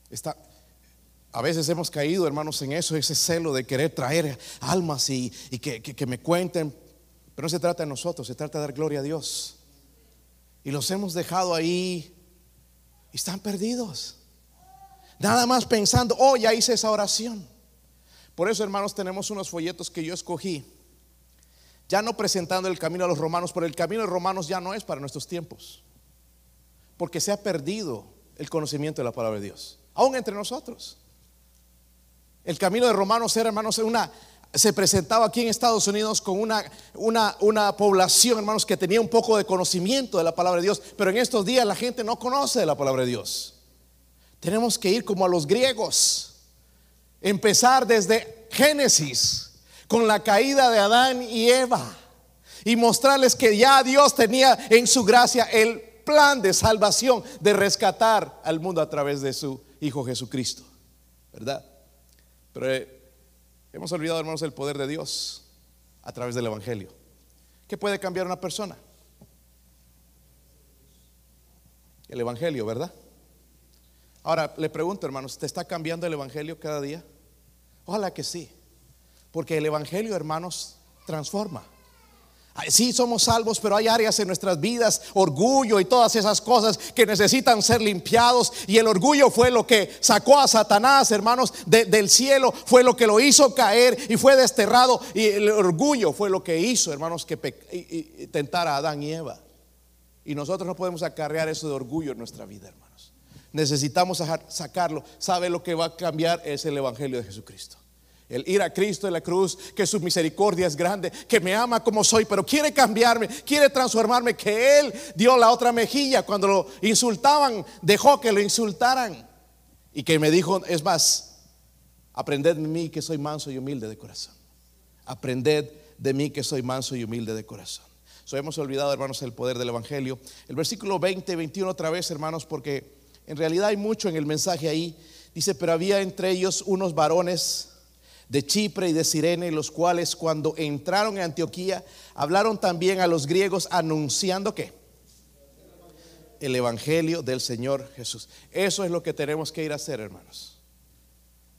Está, a veces hemos caído, hermanos, en eso, ese celo de querer traer almas y, que, que me cuenten pero no se trata de nosotros, se trata de dar gloria a Dios. Y los hemos dejado ahí y están perdidos. Nada más pensando, oh, ya hice esa oración. Por eso, hermanos, tenemos unos folletos que yo escogí. Ya no presentando el camino a los romanos, pero el camino de romanos ya no es para nuestros tiempos. Porque se ha perdido el conocimiento de la palabra de Dios, aún entre nosotros. El camino de romanos era, hermanos, una se presentaba aquí en Estados Unidos con una, una, una, población, hermanos, que tenía un poco de conocimiento de la palabra de Dios, pero en estos días la gente no conoce de la palabra de Dios. Tenemos que ir como a los griegos, empezar desde Génesis, con la caída de Adán y Eva, y mostrarles que ya Dios tenía en su gracia el plan de salvación, de rescatar al mundo a través de su Hijo Jesucristo, ¿verdad? Pero eh, Hemos olvidado, hermanos, el poder de Dios a través del Evangelio. ¿Qué puede cambiar una persona? El Evangelio, ¿verdad? Ahora le pregunto, hermanos, ¿te está cambiando el Evangelio cada día? Ojalá que sí, porque el Evangelio, hermanos, transforma. Sí, somos salvos, pero hay áreas en nuestras vidas, orgullo y todas esas cosas que necesitan ser limpiados. Y el orgullo fue lo que sacó a Satanás, hermanos, del cielo, fue lo que lo hizo caer y fue desterrado. Y el orgullo fue lo que hizo, hermanos, que tentara a Adán y Eva. Y nosotros no podemos acarrear eso de orgullo en nuestra vida, hermanos. Necesitamos sacarlo. ¿Sabe lo que va a cambiar? Es el Evangelio de Jesucristo. El ir a Cristo en la cruz, que su misericordia es grande, que me ama como soy, pero quiere cambiarme, quiere transformarme, que Él dio la otra mejilla cuando lo insultaban, dejó que lo insultaran. Y que me dijo, es más, aprended de mí que soy manso y humilde de corazón. Aprended de mí que soy manso y humilde de corazón. So, hemos olvidado, hermanos, el poder del Evangelio. El versículo 20, 21 otra vez, hermanos, porque en realidad hay mucho en el mensaje ahí. Dice, pero había entre ellos unos varones de Chipre y de Sirene, los cuales cuando entraron en Antioquía hablaron también a los griegos anunciando que el evangelio del Señor Jesús. Eso es lo que tenemos que ir a hacer, hermanos.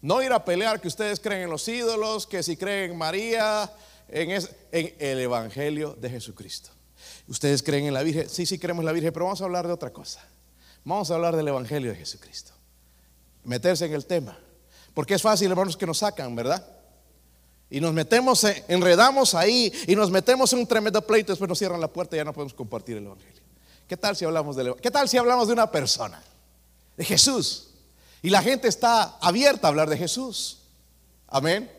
No ir a pelear que ustedes creen en los ídolos, que si creen en María, en, en el evangelio de Jesucristo. Ustedes creen en la Virgen, sí, sí creemos en la Virgen, pero vamos a hablar de otra cosa. Vamos a hablar del evangelio de Jesucristo. Meterse en el tema. Porque es fácil, hermanos, que nos sacan, ¿verdad? Y nos metemos, enredamos ahí y nos metemos en un tremendo pleito, después nos cierran la puerta y ya no podemos compartir el Evangelio. ¿Qué tal si hablamos de ¿Qué tal si hablamos de una persona? De Jesús. Y la gente está abierta a hablar de Jesús. Amén.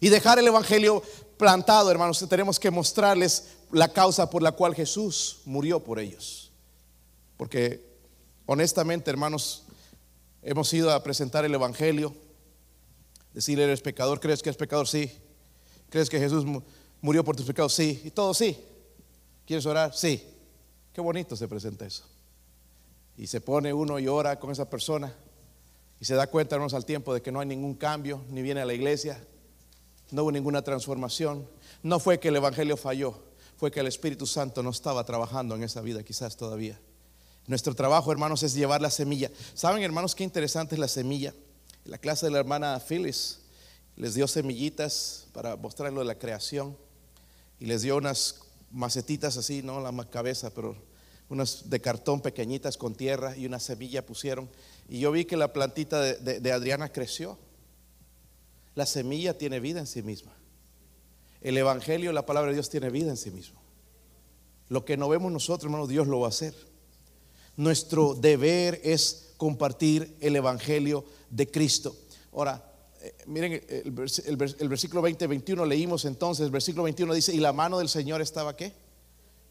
Y dejar el Evangelio plantado, hermanos. Tenemos que mostrarles la causa por la cual Jesús murió por ellos. Porque honestamente, hermanos, hemos ido a presentar el Evangelio Decirle, eres pecador, ¿crees que es pecador? Sí. ¿Crees que Jesús Murió por tus pecados, sí. Y todo, sí. ¿Quieres orar? Sí. Qué bonito se presenta eso. Y se pone uno y ora con esa persona. Y se da cuenta, hermanos, al tiempo de que no hay ningún cambio, ni viene a la iglesia, no hubo ninguna transformación. No fue que el Evangelio falló, fue que el Espíritu Santo no estaba trabajando en esa vida, quizás todavía. Nuestro trabajo, hermanos, es llevar la semilla. ¿Saben, hermanos, qué interesante es la semilla? La clase de la hermana Phyllis les dio semillitas para mostrar lo de la creación y les dio unas macetitas así, no la cabeza, pero unas de cartón pequeñitas con tierra y una semilla pusieron. Y yo vi que la plantita de, Adriana creció. La semilla tiene vida en sí misma. El Evangelio, la palabra de Dios tiene vida en sí mismo. Lo que no vemos nosotros, hermanos, Dios lo va a hacer. Nuestro deber es compartir el Evangelio de Cristo. Ahora, eh, miren el, versículo 20, 21 leímos entonces, el versículo 21 dice, y la mano del Señor estaba qué?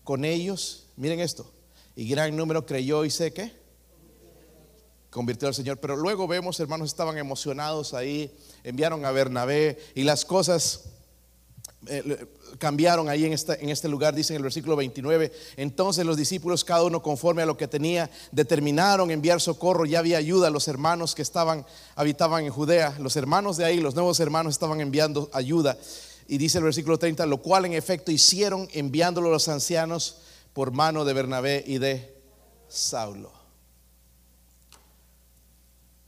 Con ellos, miren esto, y gran número creyó y sé qué? Convirtió al Señor. Pero luego vemos, hermanos, estaban emocionados ahí, enviaron a Bernabé y las cosas eh, cambiaron ahí en, en este lugar, dice en el versículo 29. Entonces los discípulos, cada uno conforme a lo que tenía, determinaron enviar socorro. Ya había ayuda a los hermanos que estaban, habitaban en Judea. Los hermanos de ahí, los nuevos hermanos, estaban enviando ayuda. Y dice el versículo 30, lo cual en efecto hicieron enviándolo a los ancianos por mano de Bernabé y de Saulo.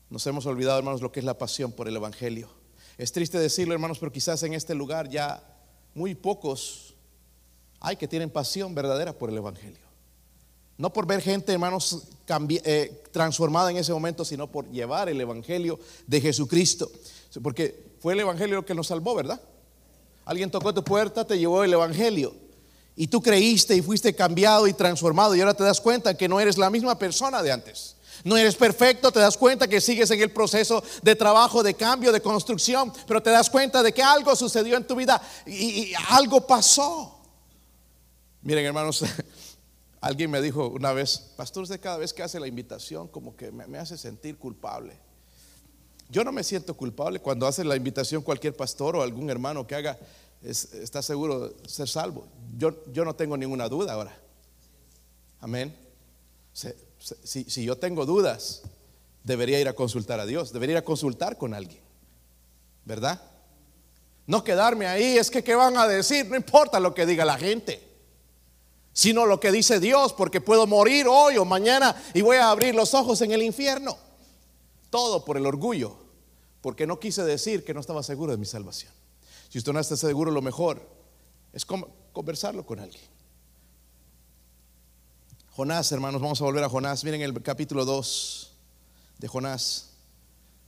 Nos hemos olvidado, hermanos, lo que es la pasión por el Evangelio. Es triste decirlo, hermanos, pero quizás en este lugar ya muy pocos hay que tienen pasión verdadera por el Evangelio. No por ver gente, hermanos, eh, transformada en ese momento, sino por llevar el Evangelio de Jesucristo. Porque fue el Evangelio lo que nos salvó, ¿verdad? Alguien tocó tu puerta, te llevó el Evangelio. Y tú creíste y fuiste cambiado y transformado. Y ahora te das cuenta que no eres la misma persona de antes. No eres perfecto, te das cuenta que sigues en el proceso de trabajo, de cambio, de construcción, pero te das cuenta de que algo sucedió en tu vida y, algo pasó. Miren hermanos, (laughs) alguien me dijo una vez, pastor, usted cada vez que hace la invitación como que me, hace sentir culpable. Yo no me siento culpable cuando hace la invitación cualquier pastor o algún hermano que haga, está seguro de ser salvo. Yo, yo no tengo ninguna duda ahora. Amén si, yo tengo dudas, debería ir a consultar a Dios, debería ir a consultar con alguien, ¿verdad? No quedarme ahí, es que ¿qué van a decir? No importa lo que diga la gente, sino lo que dice Dios, porque puedo morir hoy o mañana y voy a abrir los ojos en el infierno. Todo por el orgullo, porque no quise decir que no estaba seguro de mi salvación. Si usted no está seguro, lo mejor es conversarlo con alguien. Jonás, hermanos, vamos a volver a Jonás. Miren el capítulo 2 de Jonás.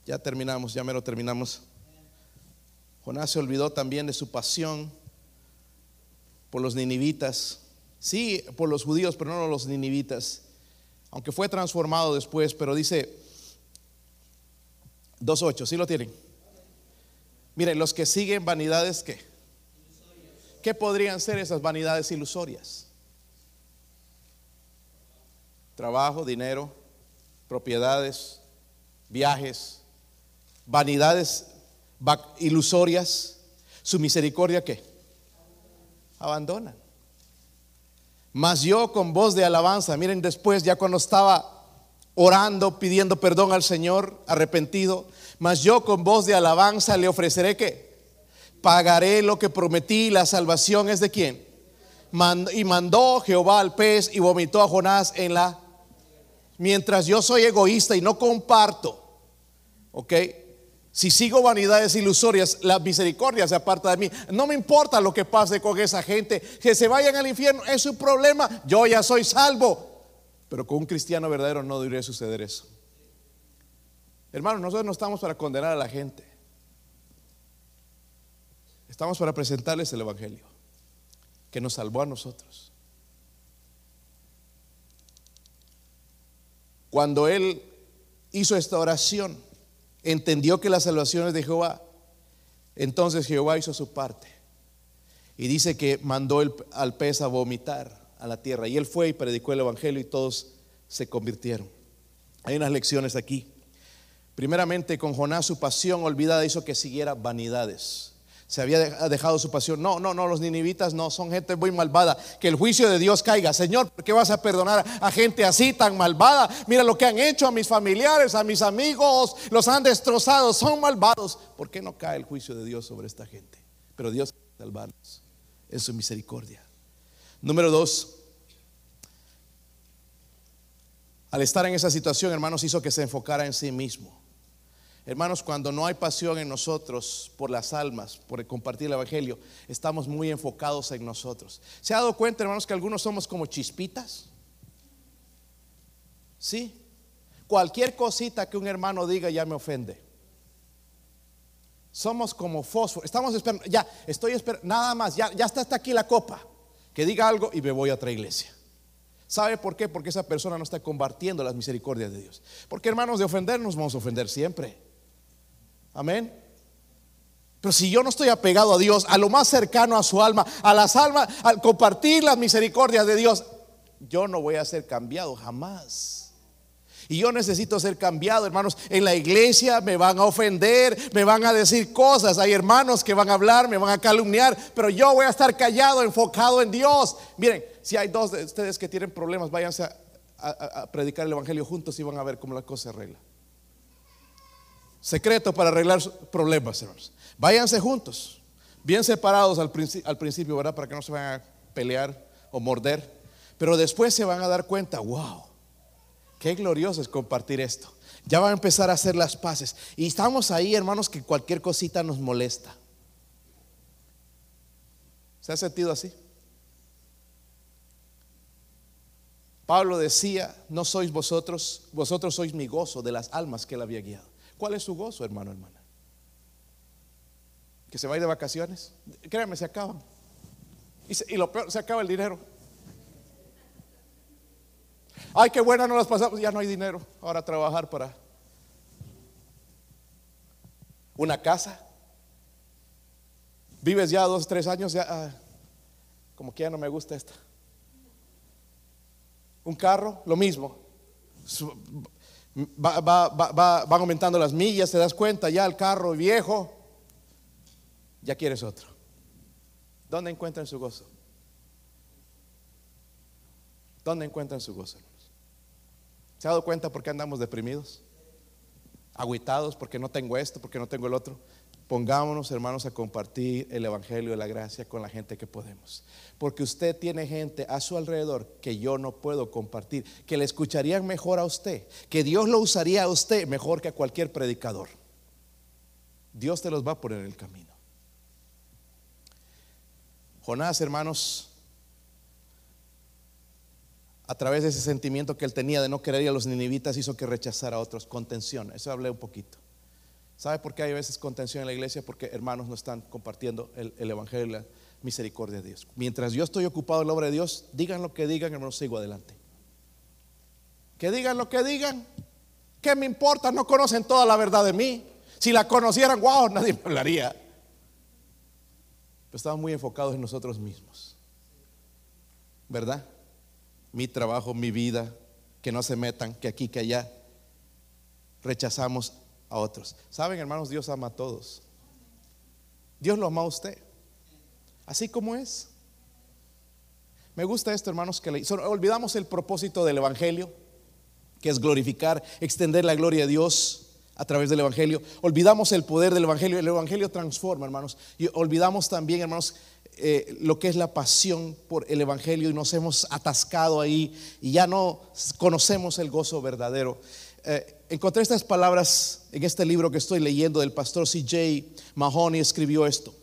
Ya terminamos, ya mero terminamos. Jonás se olvidó también de su pasión por los ninivitas. Sí, por los judíos, pero no los ninivitas. Aunque fue transformado después, pero dice 2.8, ¿sí lo tienen? Miren, los que siguen vanidades, ¿qué? ¿Qué podrían ser esas vanidades ilusorias? Trabajo, dinero, propiedades, viajes, vanidades ilusorias, su misericordia qué? Abandonan. Mas yo con voz de alabanza, miren después ya cuando estaba orando, pidiendo perdón al Señor, arrepentido, mas yo con voz de alabanza le ofreceré que pagaré lo que prometí, la salvación es de quién. y mandó Jehová al pez y vomitó a Jonás en la mientras yo soy egoísta y no comparto, ¿ok? Si sigo vanidades ilusorias, la misericordia se aparta de mí. No me importa lo que pase con esa gente, que se vayan al infierno, es su problema. Yo ya soy salvo. Pero con un cristiano verdadero no debería suceder eso. Hermano, nosotros no estamos para condenar a la gente. Estamos para presentarles el Evangelio, que nos salvó a nosotros. Cuando él hizo esta oración, entendió que la salvación es de Jehová. Entonces Jehová hizo su parte. Y dice que mandó al pez a vomitar a la tierra. Y él fue y predicó el Evangelio y todos se convirtieron. Hay unas lecciones aquí. Primeramente, con Jonás su pasión olvidada hizo que siguiera vanidades. Se había dejado su pasión. No, no, no, los ninivitas no, son gente muy malvada. Que el juicio de Dios caiga. Señor, ¿por qué vas a perdonar a gente así tan malvada? Mira lo que han hecho a mis familiares, a mis amigos, los han destrozado, son malvados. ¿Por qué no cae el juicio de Dios sobre esta gente? Pero Dios salvarnos en su misericordia. Número dos, al estar en esa situación, hermanos, hizo que se enfocara en sí mismo. Hermanos, cuando no hay pasión en nosotros por las almas, por compartir el Evangelio, estamos muy enfocados en nosotros. ¿Se ha dado cuenta, hermanos, que algunos somos como chispitas? Sí. Cualquier cosita que un hermano diga ya me ofende. Somos como fósforo. Estamos esperando, ya, estoy esperando, nada más, ya, ya está hasta aquí la copa. Que diga algo y me voy a otra iglesia. ¿Sabe por qué? Porque esa persona no está compartiendo las misericordias de Dios. Porque hermanos, de ofendernos vamos a ofender siempre. Amén. Pero si yo no estoy apegado a Dios, a lo más cercano a su alma, a las almas, al compartir las misericordias de Dios, yo no voy a ser cambiado jamás. Y yo necesito ser cambiado, hermanos. En la iglesia me van a ofender, me van a decir cosas. Hay hermanos que van a hablar, me van a calumniar, pero yo voy a estar callado, enfocado en Dios. Miren, si hay dos de ustedes que tienen problemas, váyanse a, predicar el Evangelio juntos y van a ver cómo la cosa se arregla. Secreto para arreglar problemas, hermanos. Váyanse juntos, bien separados al, principio, ¿verdad? Para que no se vayan a pelear o morder. Pero después se van a dar cuenta, wow, qué glorioso es compartir esto. Ya van a empezar a hacer las paces. Y estamos ahí, hermanos, que cualquier cosita nos molesta. ¿Se ha sentido así? Pablo decía, no sois vosotros, vosotros sois mi gozo de las almas que él había guiado. ¿Cuál es su gozo, hermano, hermana? Que se va a ir de vacaciones. Créanme, se acaban. Y, lo peor, se acaba el dinero. Ay, qué buena no las pasamos. Ya no hay dinero. Ahora trabajar para una casa. Vives ya dos, tres años, ya, ah, como que ya no me gusta esta. Un carro, lo mismo van aumentando las millas, te das cuenta, ya el carro viejo, ya quieres otro. ¿Dónde encuentran su gozo? ¿Dónde encuentran su gozo, ¿Se ha dado cuenta por qué andamos deprimidos? Aguitados porque no tengo esto, porque no tengo el otro. Pongámonos, hermanos, a compartir el Evangelio de la gracia con la gente que podemos. Porque usted tiene gente a su alrededor que yo no puedo compartir, que le escucharían mejor a usted, que Dios lo usaría a usted mejor que a cualquier predicador. Dios te los va a poner en el camino. Jonás, hermanos, a través de ese sentimiento que él tenía de no querer ir a los ninivitas, hizo que rechazara a otros. Contención, eso hablé un poquito. ¿Sabe por qué hay veces contención en la iglesia? Porque hermanos no están compartiendo el, evangelio y la misericordia de Dios. Mientras yo estoy ocupado en la obra de Dios, digan lo que digan, hermanos, sigo adelante. Que digan lo que digan. ¿Qué me importa? No conocen toda la verdad de mí. Si la conocieran, wow, nadie me hablaría. Pero estamos muy enfocados en nosotros mismos. ¿Verdad? Mi trabajo, mi vida, que no se metan, que aquí, que allá. Rechazamos a otros. Saben, hermanos, Dios ama a todos. Dios lo ama a usted. Así como es. Me gusta esto, hermanos, que olvidamos el propósito del Evangelio, que es glorificar, extender la gloria de Dios a través del Evangelio. Olvidamos el poder del Evangelio. El Evangelio transforma, hermanos. Y olvidamos también, hermanos, eh, lo que es la pasión por el Evangelio y nos hemos atascado ahí y ya no conocemos el gozo verdadero. Eh, encontré estas palabras en este libro que estoy leyendo del pastor C.J. Mahoney, escribió esto.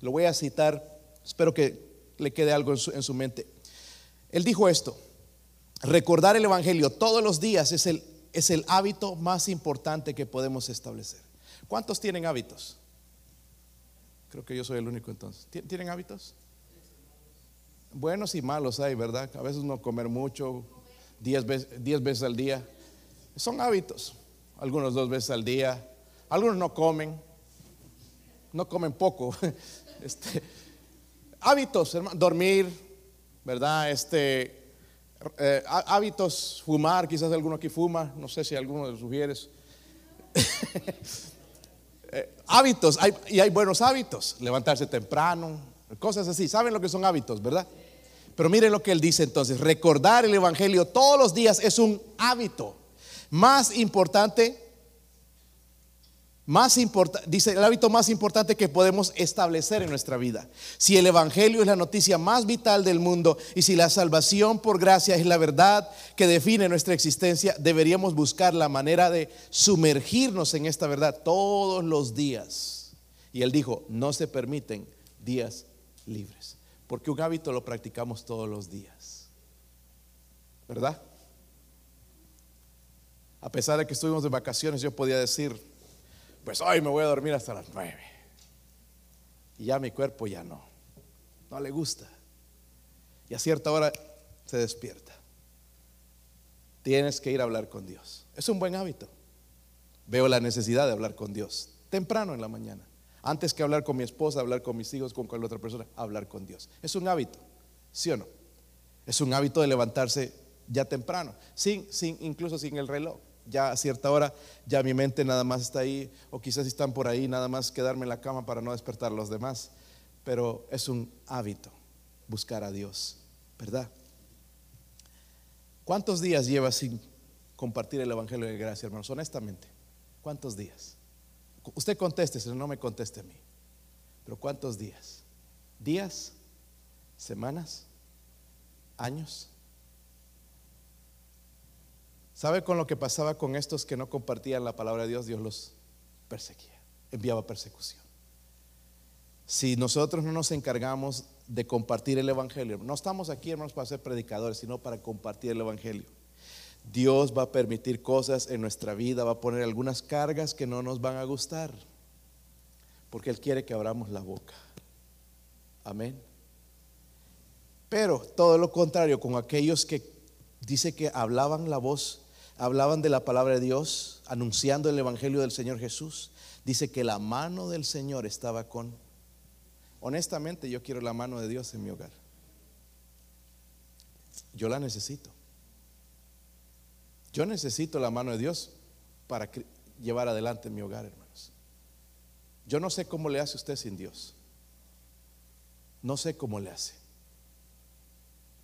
Lo voy a citar, espero que le quede algo en su, en su mente. Él dijo esto, recordar el Evangelio todos los días es el, es el hábito más importante que podemos establecer. ¿Cuántos tienen hábitos? Creo que yo soy el único entonces. ¿Tienen hábitos? Buenos y malos hay, ¿verdad? A veces no comer mucho, diez veces, diez veces al día. Son hábitos. Algunos dos veces al día. Algunos no comen. No comen poco. (laughs) Este, hábitos, dormir, ¿verdad? Este, eh, hábitos, fumar, quizás alguno aquí fuma, no sé si alguno de sugieres. (laughs) Eh, hábitos, y hay buenos hábitos, levantarse temprano, cosas así. ¿Saben lo que son hábitos, verdad? Pero miren lo que él dice entonces, recordar el Evangelio todos los días es un hábito. Más importante más importante, dice el hábito más importante que podemos establecer en nuestra vida. Si el Evangelio es la noticia más vital del mundo y si la salvación por gracia es la verdad que define nuestra existencia, deberíamos buscar la manera de sumergirnos en esta verdad todos los días. Y él dijo, no se permiten días libres, porque un hábito lo practicamos todos los días. ¿Verdad? A pesar de que estuvimos de vacaciones, yo podía decir, pues hoy me voy a dormir hasta las nueve. Y ya mi cuerpo ya no, no le gusta. Y a cierta hora se despierta. Tienes que ir a hablar con Dios. Es un buen hábito. Veo la necesidad de hablar con Dios temprano en la mañana. Antes que hablar con mi esposa, hablar con mis hijos, con cualquier otra persona, hablar con Dios. Es un hábito, ¿sí o no? Es un hábito de levantarse ya temprano, sin, sin, incluso sin el reloj ya a cierta hora ya mi mente nada más está ahí, o quizás están por ahí, nada más quedarme en la cama para no despertar a los demás. Pero es un hábito buscar a Dios, ¿verdad? ¿Cuántos días llevas sin compartir el Evangelio de gracia, hermanos? Honestamente, ¿cuántos días? Usted conteste, no me conteste a mí. Pero ¿cuántos días? ¿Días? ¿Semanas? ¿Años? ¿Sabe con lo que pasaba con estos que no compartían la palabra de Dios? Dios los perseguía, enviaba persecución. Si nosotros no nos encargamos de compartir el Evangelio, no estamos aquí hermanos para ser predicadores, sino para compartir el Evangelio. Dios va a permitir cosas en nuestra vida, va a poner algunas cargas que no nos van a gustar, porque Él quiere que abramos la boca. Amén. Pero todo lo contrario, con aquellos que dice que hablaban la voz hablaban de la palabra de Dios, anunciando el Evangelio del Señor Jesús, dice que la mano del Señor estaba con... Honestamente yo quiero la mano de Dios en mi hogar. Yo la necesito. Yo necesito la mano de Dios para llevar adelante mi hogar, hermanos. Yo no sé cómo le hace usted sin Dios. No sé cómo le hace.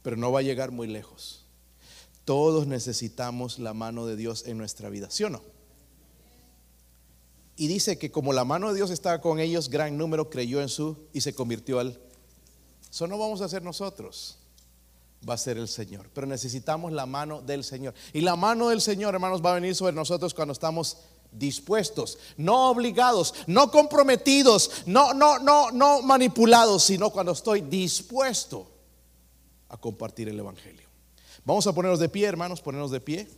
Pero no va a llegar muy lejos. Todos necesitamos la mano de Dios en nuestra vida, ¿sí o no? Y dice que como la mano de Dios estaba con ellos, gran número creyó en su y se convirtió al... Eso no vamos a hacer nosotros, va a ser el Señor. Pero necesitamos la mano del Señor. Y la mano del Señor, hermanos, va a venir sobre nosotros cuando estamos dispuestos, no obligados, no comprometidos, no, no, no, no manipulados, sino cuando estoy dispuesto a compartir el Evangelio. Vamos a ponernos de pie, hermanos, ponernos de pie.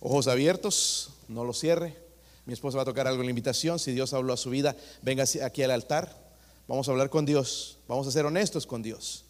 Ojos abiertos, no los cierre. Mi esposa va a tocar algo en la invitación. Si Dios habló a su vida, venga aquí al altar. Vamos a hablar con Dios. Vamos a ser honestos con Dios.